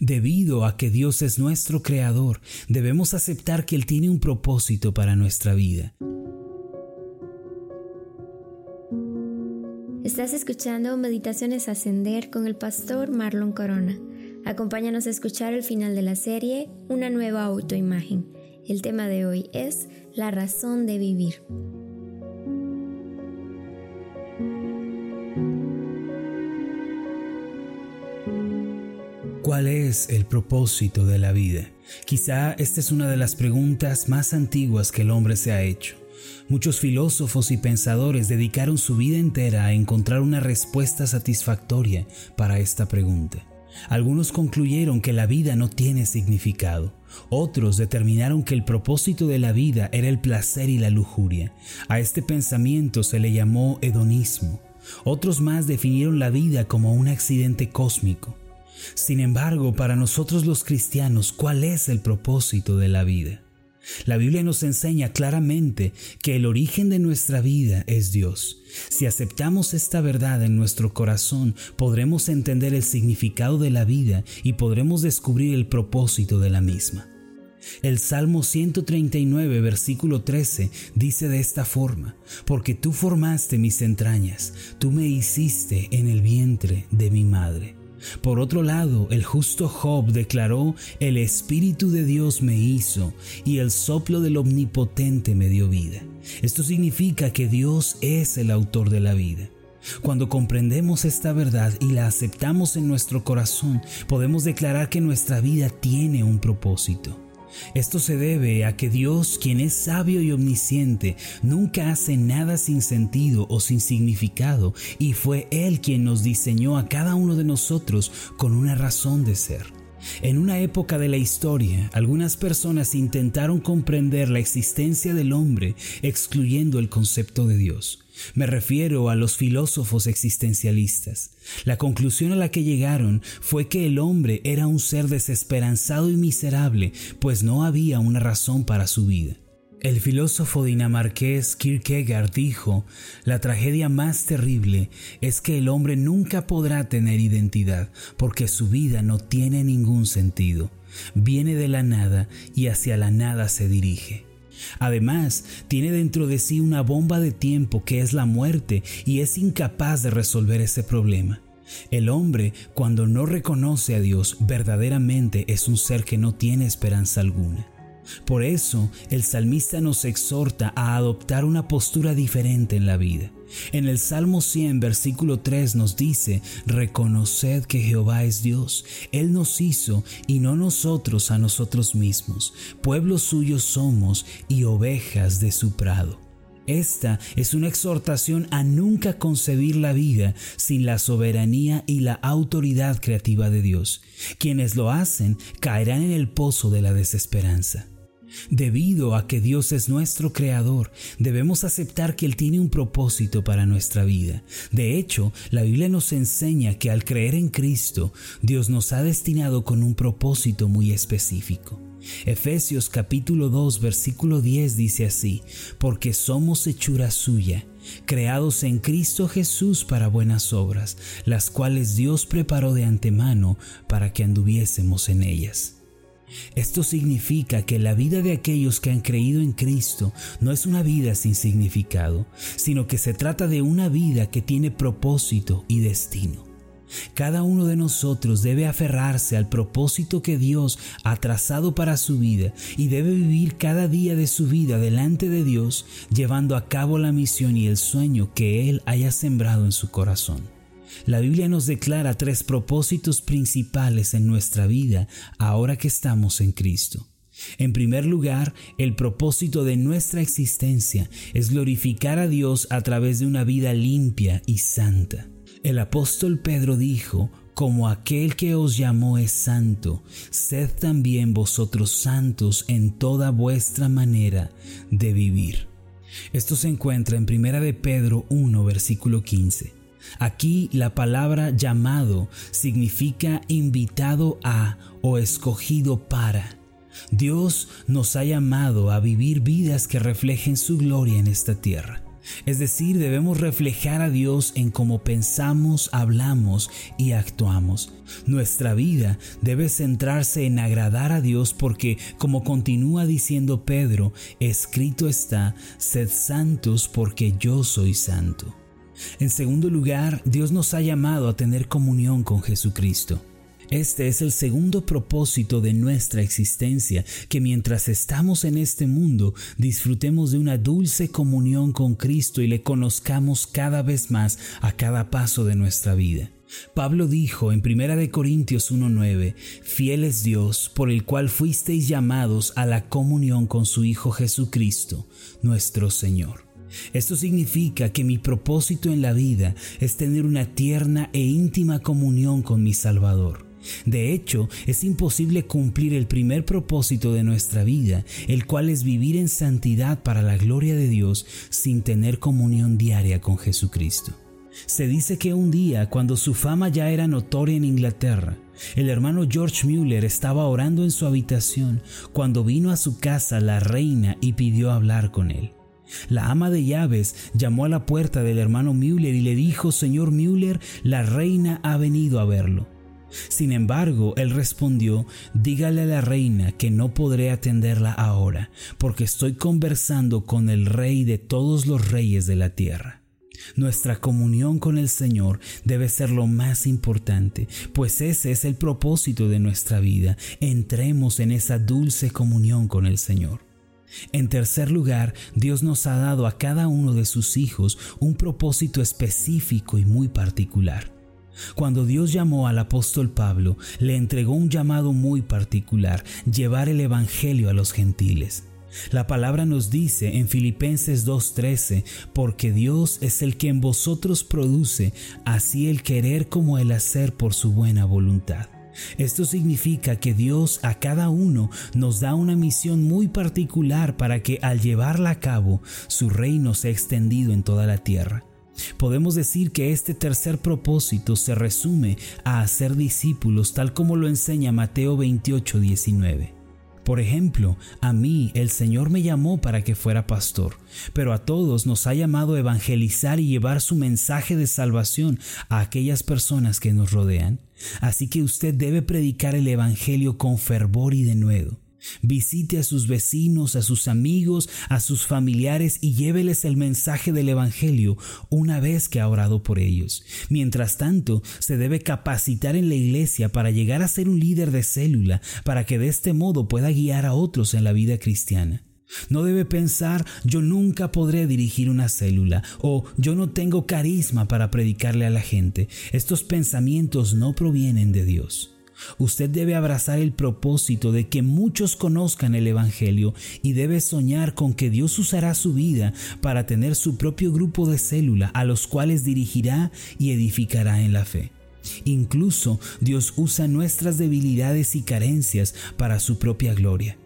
Debido a que Dios es nuestro creador, debemos aceptar que Él tiene un propósito para nuestra vida. Estás escuchando Meditaciones Ascender con el pastor Marlon Corona. Acompáñanos a escuchar el final de la serie Una nueva autoimagen. El tema de hoy es la razón de vivir. ¿Cuál es el propósito de la vida? Quizá esta es una de las preguntas más antiguas que el hombre se ha hecho. Muchos filósofos y pensadores dedicaron su vida entera a encontrar una respuesta satisfactoria para esta pregunta. Algunos concluyeron que la vida no tiene significado. Otros determinaron que el propósito de la vida era el placer y la lujuria. A este pensamiento se le llamó hedonismo. Otros más definieron la vida como un accidente cósmico. Sin embargo, para nosotros los cristianos, ¿cuál es el propósito de la vida? La Biblia nos enseña claramente que el origen de nuestra vida es Dios. Si aceptamos esta verdad en nuestro corazón, podremos entender el significado de la vida y podremos descubrir el propósito de la misma. El Salmo 139, versículo 13, dice de esta forma, porque tú formaste mis entrañas, tú me hiciste en el vientre de mi madre. Por otro lado, el justo Job declaró, el Espíritu de Dios me hizo y el soplo del Omnipotente me dio vida. Esto significa que Dios es el autor de la vida. Cuando comprendemos esta verdad y la aceptamos en nuestro corazón, podemos declarar que nuestra vida tiene un propósito. Esto se debe a que Dios, quien es sabio y omnisciente, nunca hace nada sin sentido o sin significado, y fue Él quien nos diseñó a cada uno de nosotros con una razón de ser. En una época de la historia, algunas personas intentaron comprender la existencia del hombre excluyendo el concepto de Dios. Me refiero a los filósofos existencialistas. La conclusión a la que llegaron fue que el hombre era un ser desesperanzado y miserable, pues no había una razón para su vida. El filósofo dinamarqués Kierkegaard dijo, la tragedia más terrible es que el hombre nunca podrá tener identidad porque su vida no tiene ningún sentido. Viene de la nada y hacia la nada se dirige. Además, tiene dentro de sí una bomba de tiempo que es la muerte y es incapaz de resolver ese problema. El hombre, cuando no reconoce a Dios, verdaderamente es un ser que no tiene esperanza alguna. Por eso, el salmista nos exhorta a adoptar una postura diferente en la vida. En el Salmo 100, versículo 3 nos dice, Reconoced que Jehová es Dios, Él nos hizo y no nosotros a nosotros mismos, pueblos suyos somos y ovejas de su prado. Esta es una exhortación a nunca concebir la vida sin la soberanía y la autoridad creativa de Dios. Quienes lo hacen caerán en el pozo de la desesperanza. Debido a que Dios es nuestro creador, debemos aceptar que Él tiene un propósito para nuestra vida. De hecho, la Biblia nos enseña que al creer en Cristo, Dios nos ha destinado con un propósito muy específico. Efesios capítulo 2 versículo 10 dice así, porque somos hechura suya, creados en Cristo Jesús para buenas obras, las cuales Dios preparó de antemano para que anduviésemos en ellas. Esto significa que la vida de aquellos que han creído en Cristo no es una vida sin significado, sino que se trata de una vida que tiene propósito y destino. Cada uno de nosotros debe aferrarse al propósito que Dios ha trazado para su vida y debe vivir cada día de su vida delante de Dios, llevando a cabo la misión y el sueño que Él haya sembrado en su corazón. La Biblia nos declara tres propósitos principales en nuestra vida ahora que estamos en Cristo. En primer lugar, el propósito de nuestra existencia es glorificar a Dios a través de una vida limpia y santa. El apóstol Pedro dijo, como aquel que os llamó es santo, sed también vosotros santos en toda vuestra manera de vivir. Esto se encuentra en 1 de Pedro 1, versículo 15. Aquí la palabra llamado significa invitado a o escogido para. Dios nos ha llamado a vivir vidas que reflejen su gloria en esta tierra. Es decir, debemos reflejar a Dios en cómo pensamos, hablamos y actuamos. Nuestra vida debe centrarse en agradar a Dios porque, como continúa diciendo Pedro, escrito está, sed santos porque yo soy santo. En segundo lugar, Dios nos ha llamado a tener comunión con Jesucristo. Este es el segundo propósito de nuestra existencia, que mientras estamos en este mundo disfrutemos de una dulce comunión con Cristo y le conozcamos cada vez más a cada paso de nuestra vida. Pablo dijo en 1 Corintios 1:9, Fiel es Dios por el cual fuisteis llamados a la comunión con su Hijo Jesucristo, nuestro Señor. Esto significa que mi propósito en la vida es tener una tierna e íntima comunión con mi Salvador. De hecho, es imposible cumplir el primer propósito de nuestra vida, el cual es vivir en santidad para la gloria de Dios sin tener comunión diaria con Jesucristo. Se dice que un día, cuando su fama ya era notoria en Inglaterra, el hermano George Mueller estaba orando en su habitación cuando vino a su casa la reina y pidió hablar con él. La ama de llaves llamó a la puerta del hermano Mueller y le dijo, Señor Mueller, la reina ha venido a verlo. Sin embargo, él respondió, dígale a la reina que no podré atenderla ahora, porque estoy conversando con el rey de todos los reyes de la tierra. Nuestra comunión con el Señor debe ser lo más importante, pues ese es el propósito de nuestra vida. Entremos en esa dulce comunión con el Señor. En tercer lugar, Dios nos ha dado a cada uno de sus hijos un propósito específico y muy particular. Cuando Dios llamó al apóstol Pablo, le entregó un llamado muy particular, llevar el Evangelio a los gentiles. La palabra nos dice en Filipenses 2.13, porque Dios es el que en vosotros produce así el querer como el hacer por su buena voluntad. Esto significa que Dios a cada uno nos da una misión muy particular para que al llevarla a cabo su reino sea extendido en toda la tierra. Podemos decir que este tercer propósito se resume a hacer discípulos tal como lo enseña Mateo 28, 19. Por ejemplo, a mí el Señor me llamó para que fuera pastor, pero a todos nos ha llamado a evangelizar y llevar su mensaje de salvación a aquellas personas que nos rodean. Así que usted debe predicar el Evangelio con fervor y denuedo. Visite a sus vecinos, a sus amigos, a sus familiares y lléveles el mensaje del Evangelio una vez que ha orado por ellos. Mientras tanto, se debe capacitar en la iglesia para llegar a ser un líder de célula, para que de este modo pueda guiar a otros en la vida cristiana. No debe pensar yo nunca podré dirigir una célula o yo no tengo carisma para predicarle a la gente. Estos pensamientos no provienen de Dios. Usted debe abrazar el propósito de que muchos conozcan el Evangelio y debe soñar con que Dios usará su vida para tener su propio grupo de célula a los cuales dirigirá y edificará en la fe. Incluso Dios usa nuestras debilidades y carencias para su propia gloria.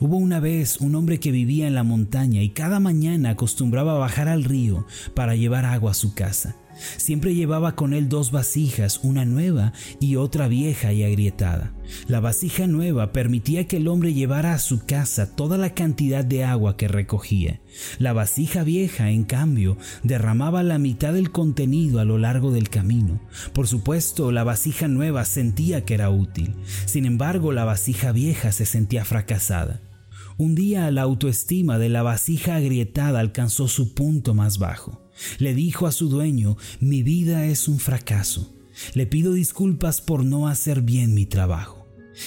Hubo una vez un hombre que vivía en la montaña y cada mañana acostumbraba bajar al río para llevar agua a su casa. Siempre llevaba con él dos vasijas, una nueva y otra vieja y agrietada. La vasija nueva permitía que el hombre llevara a su casa toda la cantidad de agua que recogía. La vasija vieja, en cambio, derramaba la mitad del contenido a lo largo del camino. Por supuesto, la vasija nueva sentía que era útil. Sin embargo, la vasija vieja se sentía fracasada. Un día la autoestima de la vasija agrietada alcanzó su punto más bajo. Le dijo a su dueño, mi vida es un fracaso. Le pido disculpas por no hacer bien mi trabajo.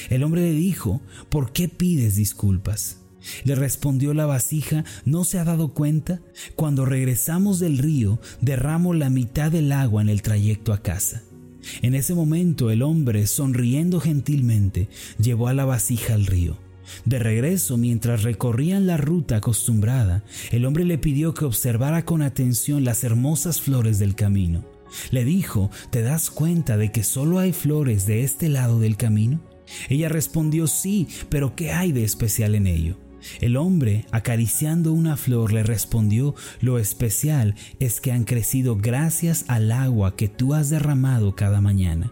El hombre le dijo, ¿por qué pides disculpas? Le respondió la vasija, ¿no se ha dado cuenta? Cuando regresamos del río, derramo la mitad del agua en el trayecto a casa. En ese momento el hombre, sonriendo gentilmente, llevó a la vasija al río. De regreso, mientras recorrían la ruta acostumbrada, el hombre le pidió que observara con atención las hermosas flores del camino. Le dijo, ¿te das cuenta de que solo hay flores de este lado del camino? Ella respondió, sí, pero ¿qué hay de especial en ello? El hombre, acariciando una flor, le respondió, lo especial es que han crecido gracias al agua que tú has derramado cada mañana.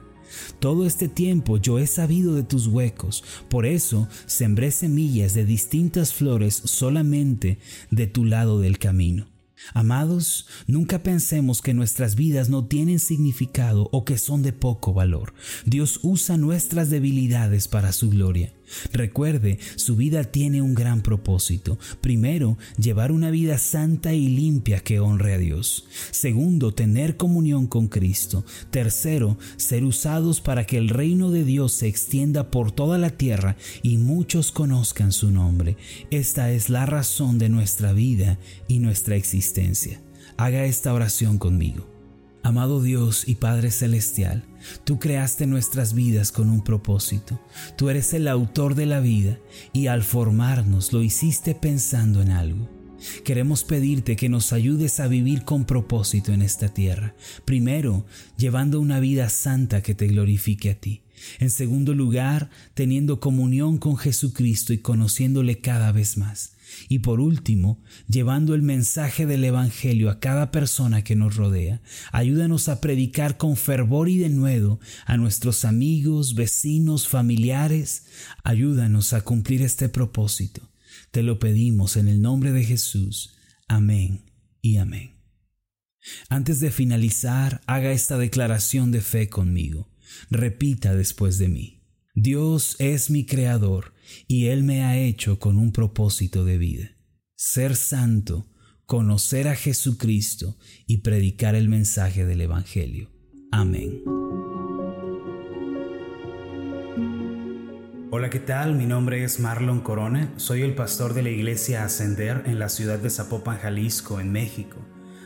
Todo este tiempo yo he sabido de tus huecos, por eso sembré semillas de distintas flores solamente de tu lado del camino. Amados, nunca pensemos que nuestras vidas no tienen significado o que son de poco valor. Dios usa nuestras debilidades para su gloria. Recuerde, su vida tiene un gran propósito. Primero, llevar una vida santa y limpia que honre a Dios. Segundo, tener comunión con Cristo. Tercero, ser usados para que el reino de Dios se extienda por toda la tierra y muchos conozcan su nombre. Esta es la razón de nuestra vida y nuestra existencia. Haga esta oración conmigo. Amado Dios y Padre Celestial, tú creaste nuestras vidas con un propósito. Tú eres el autor de la vida y al formarnos lo hiciste pensando en algo. Queremos pedirte que nos ayudes a vivir con propósito en esta tierra. Primero, llevando una vida santa que te glorifique a ti. En segundo lugar, teniendo comunión con Jesucristo y conociéndole cada vez más. Y por último, llevando el mensaje del Evangelio a cada persona que nos rodea, ayúdanos a predicar con fervor y denuedo a nuestros amigos, vecinos, familiares. Ayúdanos a cumplir este propósito. Te lo pedimos en el nombre de Jesús. Amén y amén. Antes de finalizar, haga esta declaración de fe conmigo. Repita después de mí. Dios es mi creador y Él me ha hecho con un propósito de vida. Ser santo, conocer a Jesucristo y predicar el mensaje del Evangelio. Amén. Hola, ¿qué tal? Mi nombre es Marlon Corona, soy el pastor de la iglesia Ascender en la ciudad de Zapopan, Jalisco, en México.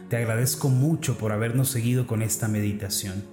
Te agradezco mucho por habernos seguido con esta meditación.